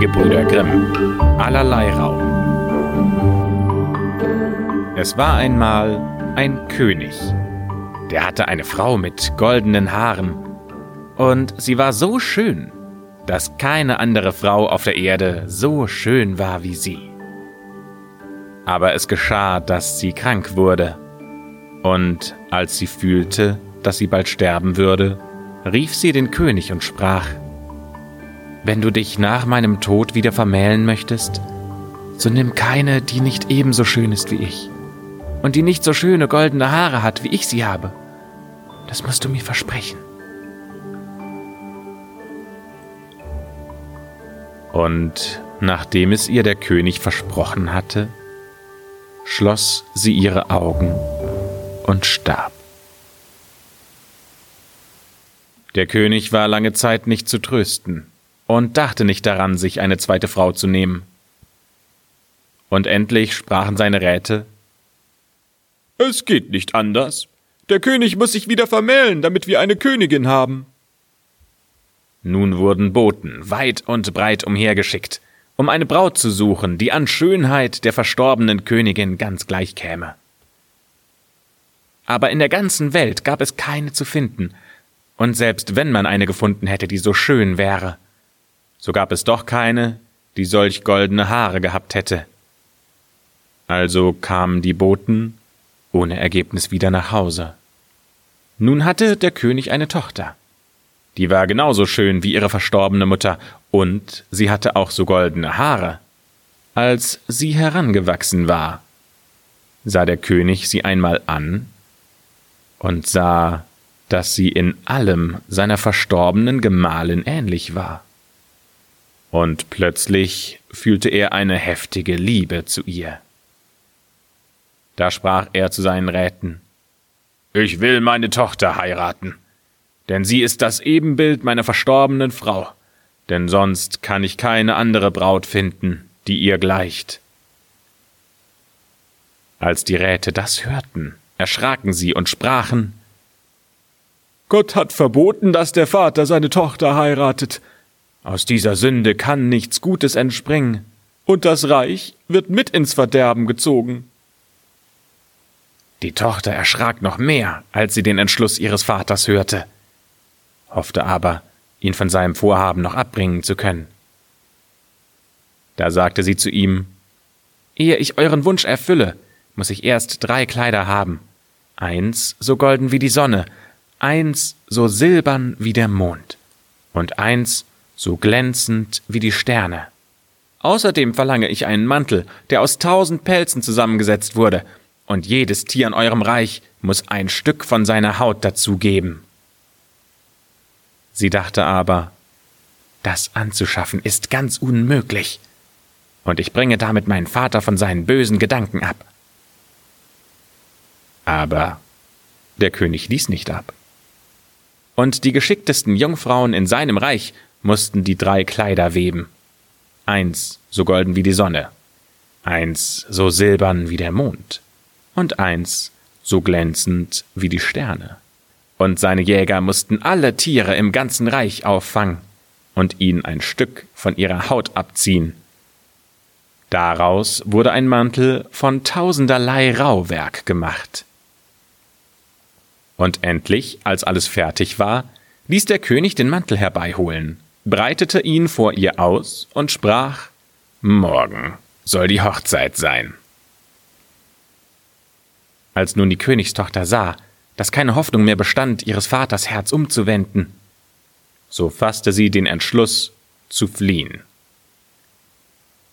Gebrüder Grimm. Allerlei Rau. Es war einmal ein König. Der hatte eine Frau mit goldenen Haaren. Und sie war so schön, dass keine andere Frau auf der Erde so schön war wie sie. Aber es geschah, dass sie krank wurde. Und als sie fühlte, dass sie bald sterben würde, rief sie den König und sprach, Wenn du dich nach meinem Tod wieder vermählen möchtest, so nimm keine, die nicht ebenso schön ist wie ich und die nicht so schöne goldene Haare hat, wie ich sie habe. Das musst du mir versprechen. Und nachdem es ihr der König versprochen hatte, schloss sie ihre Augen und starb. Der König war lange Zeit nicht zu trösten und dachte nicht daran, sich eine zweite Frau zu nehmen. Und endlich sprachen seine Räte Es geht nicht anders. Der König muss sich wieder vermählen, damit wir eine Königin haben. Nun wurden Boten weit und breit umhergeschickt, um eine Braut zu suchen, die an Schönheit der verstorbenen Königin ganz gleich käme. Aber in der ganzen Welt gab es keine zu finden, und selbst wenn man eine gefunden hätte, die so schön wäre, so gab es doch keine, die solch goldene Haare gehabt hätte. Also kamen die Boten ohne Ergebnis wieder nach Hause. Nun hatte der König eine Tochter. Die war genauso schön wie ihre verstorbene Mutter, und sie hatte auch so goldene Haare. Als sie herangewachsen war, sah der König sie einmal an und sah, dass sie in allem seiner verstorbenen Gemahlin ähnlich war. Und plötzlich fühlte er eine heftige Liebe zu ihr. Da sprach er zu seinen Räten Ich will meine Tochter heiraten, denn sie ist das Ebenbild meiner verstorbenen Frau, denn sonst kann ich keine andere Braut finden, die ihr gleicht. Als die Räte das hörten, erschraken sie und sprachen Gott hat verboten, dass der Vater seine Tochter heiratet. Aus dieser Sünde kann nichts Gutes entspringen, und das Reich wird mit ins Verderben gezogen. Die Tochter erschrak noch mehr, als sie den Entschluss ihres Vaters hörte, hoffte aber, ihn von seinem Vorhaben noch abbringen zu können. Da sagte sie zu ihm Ehe ich euren Wunsch erfülle, muss ich erst drei Kleider haben, eins so golden wie die Sonne, eins so silbern wie der Mond und eins so glänzend wie die Sterne. Außerdem verlange ich einen Mantel, der aus tausend Pelzen zusammengesetzt wurde, und jedes Tier in eurem Reich muss ein Stück von seiner Haut dazugeben. Sie dachte aber, das anzuschaffen ist ganz unmöglich, und ich bringe damit meinen Vater von seinen bösen Gedanken ab. Aber der König ließ nicht ab und die geschicktesten Jungfrauen in seinem Reich mussten die drei Kleider weben. Eins so golden wie die Sonne, eins so silbern wie der Mond und eins so glänzend wie die Sterne. Und seine Jäger mussten alle Tiere im ganzen Reich auffangen und ihnen ein Stück von ihrer Haut abziehen. Daraus wurde ein Mantel von tausenderlei Rauwerk gemacht. Und endlich, als alles fertig war, ließ der König den Mantel herbeiholen, breitete ihn vor ihr aus und sprach Morgen soll die Hochzeit sein. Als nun die Königstochter sah, dass keine Hoffnung mehr bestand, ihres Vaters Herz umzuwenden, so fasste sie den Entschluss zu fliehen.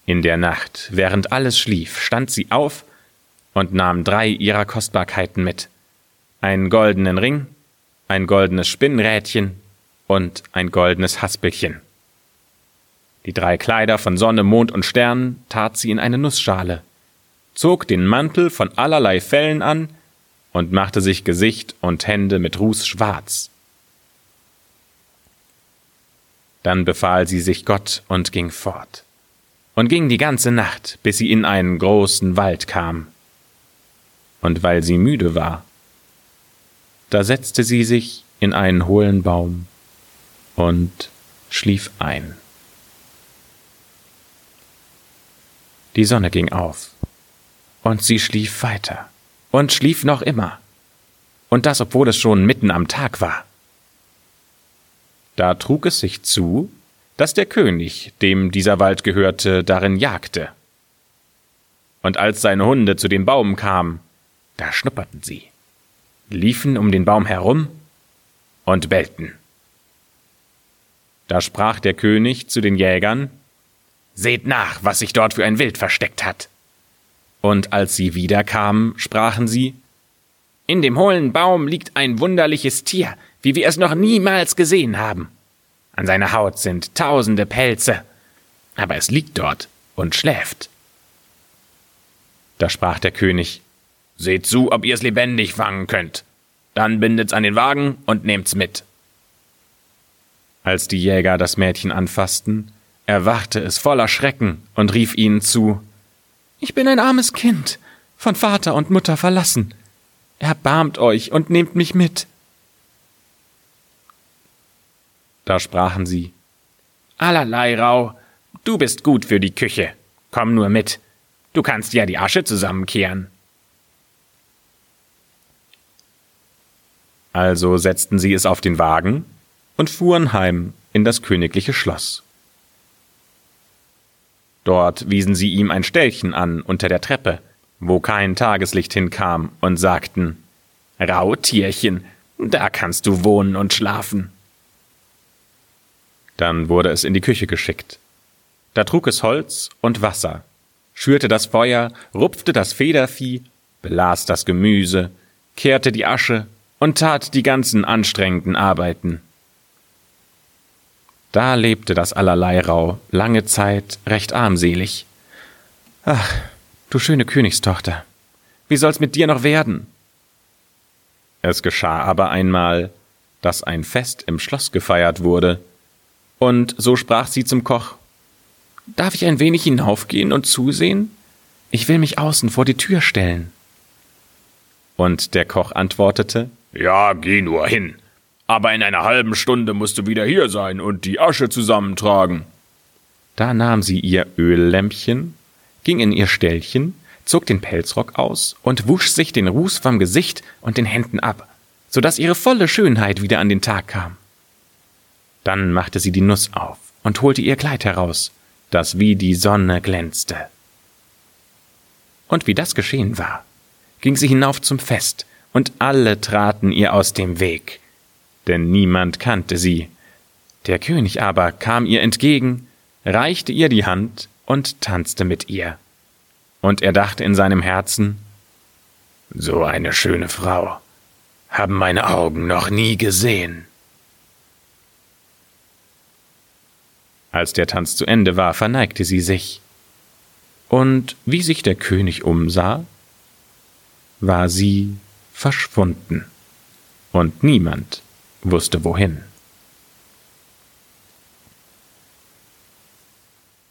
In der Nacht, während alles schlief, stand sie auf und nahm drei ihrer Kostbarkeiten mit, einen goldenen Ring, ein goldenes Spinnrädchen und ein goldenes Haspelchen. Die drei Kleider von Sonne, Mond und Sternen tat sie in eine Nussschale, zog den Mantel von allerlei Fellen an und machte sich Gesicht und Hände mit Ruß schwarz. Dann befahl sie sich Gott und ging fort, und ging die ganze Nacht, bis sie in einen großen Wald kam. Und weil sie müde war, da setzte sie sich in einen hohlen Baum und schlief ein. Die Sonne ging auf, und sie schlief weiter und schlief noch immer, und das obwohl es schon mitten am Tag war. Da trug es sich zu, dass der König, dem dieser Wald gehörte, darin jagte. Und als seine Hunde zu dem Baum kamen, da schnupperten sie, liefen um den Baum herum und bellten. Da sprach der König zu den Jägern, Seht nach, was sich dort für ein Wild versteckt hat. Und als sie wiederkamen, sprachen sie, In dem hohlen Baum liegt ein wunderliches Tier, wie wir es noch niemals gesehen haben. An seiner Haut sind tausende Pelze, aber es liegt dort und schläft. Da sprach der König, Seht zu, ob ihr es lebendig fangen könnt. Dann bindet's an den Wagen und nehmt's mit. Als die Jäger das Mädchen anfassten, erwachte es voller Schrecken und rief ihnen zu Ich bin ein armes Kind, von Vater und Mutter verlassen. Erbarmt euch und nehmt mich mit. Da sprachen sie Allerlei, Rau, du bist gut für die Küche. Komm nur mit. Du kannst ja die Asche zusammenkehren. Also setzten sie es auf den Wagen und fuhren heim in das königliche Schloss. Dort wiesen sie ihm ein Ställchen an unter der Treppe, wo kein Tageslicht hinkam, und sagten Rautierchen, da kannst du wohnen und schlafen. Dann wurde es in die Küche geschickt. Da trug es Holz und Wasser, schürte das Feuer, rupfte das Federvieh, belas das Gemüse, kehrte die Asche und tat die ganzen anstrengenden Arbeiten. Da lebte das allerlei Rau lange Zeit recht armselig. Ach, du schöne Königstochter, wie soll's mit dir noch werden? Es geschah aber einmal, dass ein Fest im Schloss gefeiert wurde, und so sprach sie zum Koch Darf ich ein wenig hinaufgehen und zusehen? Ich will mich außen vor die Tür stellen. Und der Koch antwortete Ja, geh nur hin. Aber in einer halben Stunde musst du wieder hier sein und die Asche zusammentragen. Da nahm sie ihr Öllämpchen, ging in ihr Ställchen, zog den Pelzrock aus und wusch sich den Ruß vom Gesicht und den Händen ab, so dass ihre volle Schönheit wieder an den Tag kam. Dann machte sie die Nuss auf und holte ihr Kleid heraus, das wie die Sonne glänzte. Und wie das geschehen war, ging sie hinauf zum Fest, und alle traten ihr aus dem Weg, denn niemand kannte sie. Der König aber kam ihr entgegen, reichte ihr die Hand und tanzte mit ihr. Und er dachte in seinem Herzen, so eine schöne Frau haben meine Augen noch nie gesehen. Als der Tanz zu Ende war, verneigte sie sich. Und wie sich der König umsah, war sie verschwunden, und niemand wusste wohin.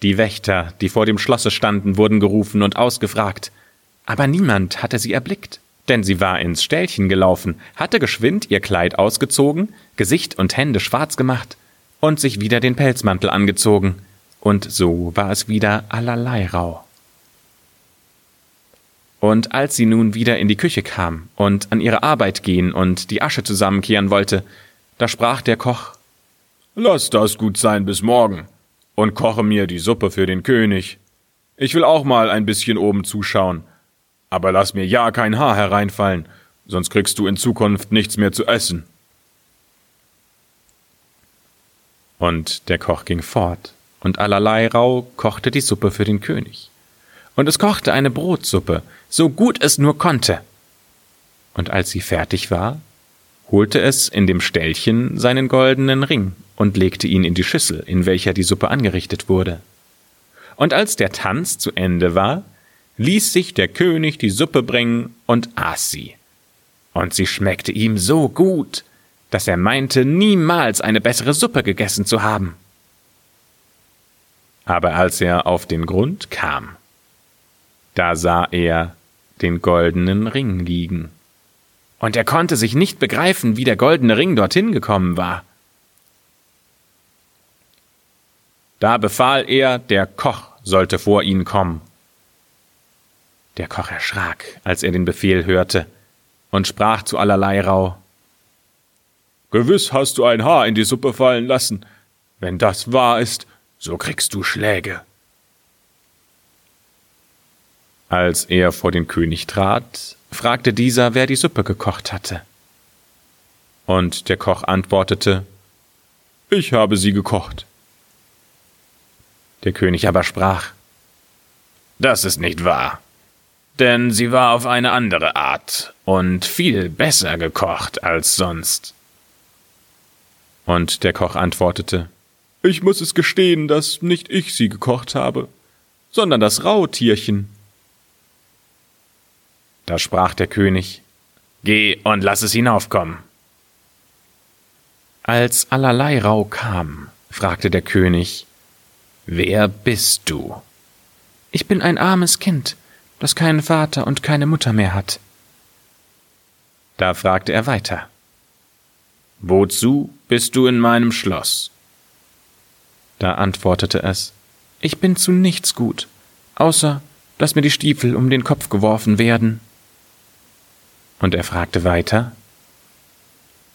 Die Wächter, die vor dem Schlosse standen, wurden gerufen und ausgefragt, aber niemand hatte sie erblickt, denn sie war ins Ställchen gelaufen, hatte geschwind ihr Kleid ausgezogen, Gesicht und Hände schwarz gemacht und sich wieder den Pelzmantel angezogen, und so war es wieder allerlei rau. Und als sie nun wieder in die Küche kam und an ihre Arbeit gehen und die Asche zusammenkehren wollte, da sprach der Koch Lass das gut sein bis morgen und koche mir die Suppe für den König. Ich will auch mal ein bisschen oben zuschauen, aber lass mir ja kein Haar hereinfallen, sonst kriegst du in Zukunft nichts mehr zu essen. Und der Koch ging fort, und allerlei Rau kochte die Suppe für den König. Und es kochte eine Brotsuppe, so gut es nur konnte. Und als sie fertig war, holte es in dem Ställchen seinen goldenen Ring und legte ihn in die Schüssel, in welcher die Suppe angerichtet wurde. Und als der Tanz zu Ende war, ließ sich der König die Suppe bringen und aß sie. Und sie schmeckte ihm so gut, dass er meinte, niemals eine bessere Suppe gegessen zu haben. Aber als er auf den Grund kam, da sah er den goldenen Ring liegen. Und er konnte sich nicht begreifen, wie der goldene Ring dorthin gekommen war. Da befahl er, der Koch sollte vor ihn kommen, Der Koch erschrak, als er den Befehl hörte, und sprach zu allerlei Rau Gewiss hast du ein Haar in die Suppe fallen lassen. Wenn das wahr ist, so kriegst du Schläge. Als er vor den König trat, fragte dieser, wer die Suppe gekocht hatte. Und der Koch antwortete Ich habe sie gekocht. Der König aber sprach Das ist nicht wahr, denn sie war auf eine andere Art und viel besser gekocht als sonst. Und der Koch antwortete Ich muss es gestehen, dass nicht ich sie gekocht habe, sondern das Rautierchen. Da sprach der König Geh und lass es hinaufkommen. Als allerlei Rau kam, fragte der König Wer bist du? Ich bin ein armes Kind, das keinen Vater und keine Mutter mehr hat. Da fragte er weiter Wozu bist du in meinem Schloss? Da antwortete es Ich bin zu nichts gut, außer dass mir die Stiefel um den Kopf geworfen werden. Und er fragte weiter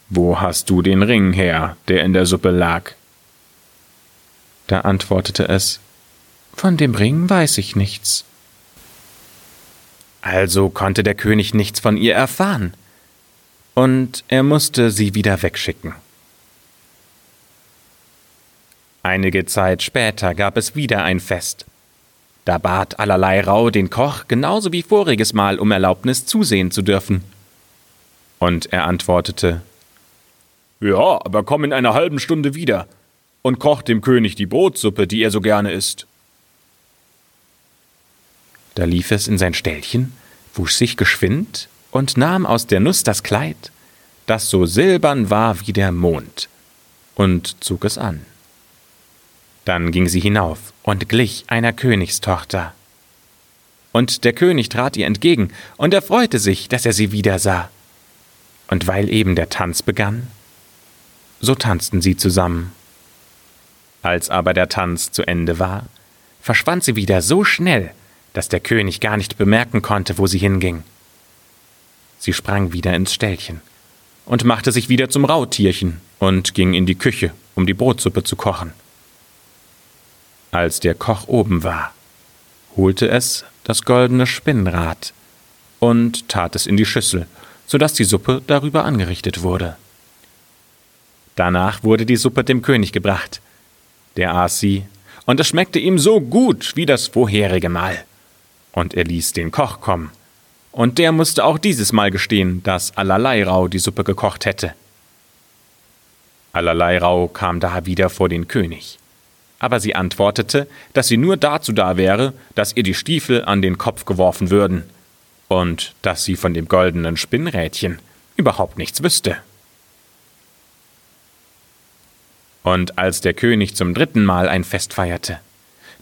Wo hast du den Ring her, der in der Suppe lag? Da antwortete es Von dem Ring weiß ich nichts. Also konnte der König nichts von ihr erfahren, und er musste sie wieder wegschicken. Einige Zeit später gab es wieder ein Fest. Da bat allerlei Rau den Koch genauso wie voriges Mal um Erlaubnis zusehen zu dürfen. Und er antwortete Ja, aber komm in einer halben Stunde wieder und koch dem König die Brotsuppe, die er so gerne isst. Da lief es in sein Ställchen, wusch sich geschwind und nahm aus der Nuss das Kleid, das so silbern war wie der Mond, und zog es an. Dann ging sie hinauf und glich einer Königstochter. Und der König trat ihr entgegen, und er freute sich, dass er sie wiedersah. Und weil eben der Tanz begann, so tanzten sie zusammen. Als aber der Tanz zu Ende war, verschwand sie wieder so schnell, dass der König gar nicht bemerken konnte, wo sie hinging. Sie sprang wieder ins Ställchen und machte sich wieder zum Rautierchen und ging in die Küche, um die Brotsuppe zu kochen. Als der Koch oben war, holte es das goldene Spinnrad und tat es in die Schüssel, so dass die Suppe darüber angerichtet wurde. Danach wurde die Suppe dem König gebracht. Der aß sie, und es schmeckte ihm so gut wie das vorherige Mal. Und er ließ den Koch kommen, und der musste auch dieses Mal gestehen, dass allerlei Rau die Suppe gekocht hätte. Allerlei Rau kam da wieder vor den König aber sie antwortete, dass sie nur dazu da wäre, dass ihr die Stiefel an den Kopf geworfen würden, und dass sie von dem goldenen Spinnrädchen überhaupt nichts wüsste. Und als der König zum dritten Mal ein Fest feierte,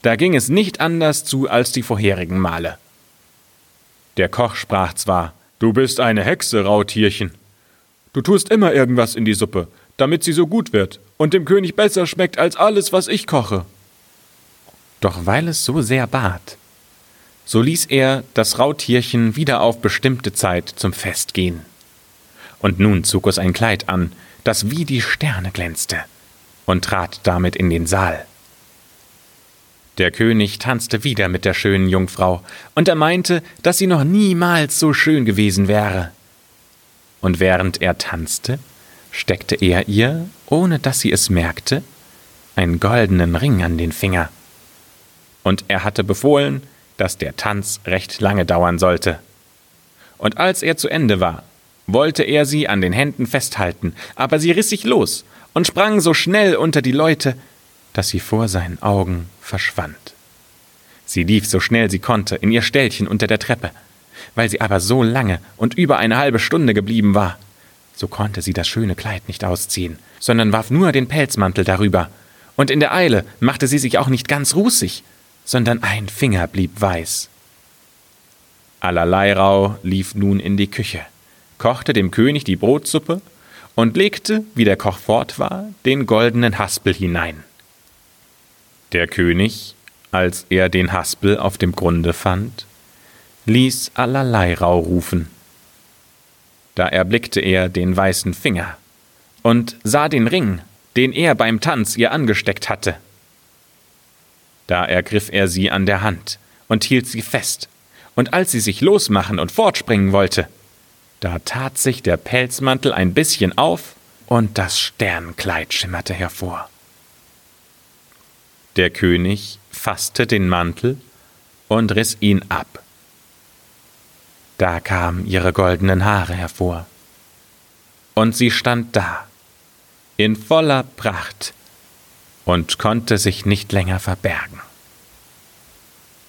da ging es nicht anders zu als die vorherigen Male. Der Koch sprach zwar, Du bist eine Hexe, Rautierchen. Du tust immer irgendwas in die Suppe, damit sie so gut wird und dem König besser schmeckt als alles, was ich koche. Doch weil es so sehr bat, so ließ er das Rautierchen wieder auf bestimmte Zeit zum Fest gehen. Und nun zog es ein Kleid an, das wie die Sterne glänzte, und trat damit in den Saal. Der König tanzte wieder mit der schönen Jungfrau, und er meinte, dass sie noch niemals so schön gewesen wäre. Und während er tanzte, steckte er ihr, ohne dass sie es merkte, einen goldenen Ring an den Finger. Und er hatte befohlen, dass der Tanz recht lange dauern sollte. Und als er zu Ende war, wollte er sie an den Händen festhalten, aber sie riss sich los und sprang so schnell unter die Leute, dass sie vor seinen Augen verschwand. Sie lief so schnell sie konnte in ihr Ställchen unter der Treppe, weil sie aber so lange und über eine halbe Stunde geblieben war, so konnte sie das schöne Kleid nicht ausziehen, sondern warf nur den Pelzmantel darüber, und in der Eile machte sie sich auch nicht ganz rußig, sondern ein Finger blieb weiß. Allerlei Rau lief nun in die Küche, kochte dem König die Brotsuppe und legte, wie der Koch fort war, den goldenen Haspel hinein. Der König, als er den Haspel auf dem Grunde fand, ließ allerlei Rau rufen. Da erblickte er den weißen Finger und sah den Ring, den er beim Tanz ihr angesteckt hatte. Da ergriff er sie an der Hand und hielt sie fest, und als sie sich losmachen und fortspringen wollte, da tat sich der Pelzmantel ein bisschen auf und das Sternkleid schimmerte hervor. Der König fasste den Mantel und riss ihn ab. Da kamen ihre goldenen Haare hervor. Und sie stand da, in voller Pracht, und konnte sich nicht länger verbergen.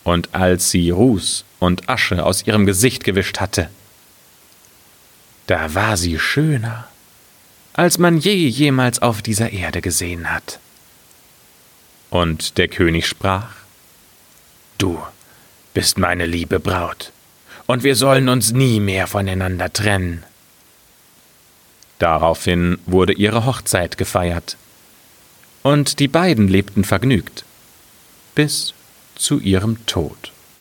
Und als sie Ruß und Asche aus ihrem Gesicht gewischt hatte, da war sie schöner, als man je jemals auf dieser Erde gesehen hat. Und der König sprach, Du bist meine liebe Braut, und wir sollen uns nie mehr voneinander trennen. Daraufhin wurde ihre Hochzeit gefeiert, und die beiden lebten vergnügt bis zu ihrem Tod.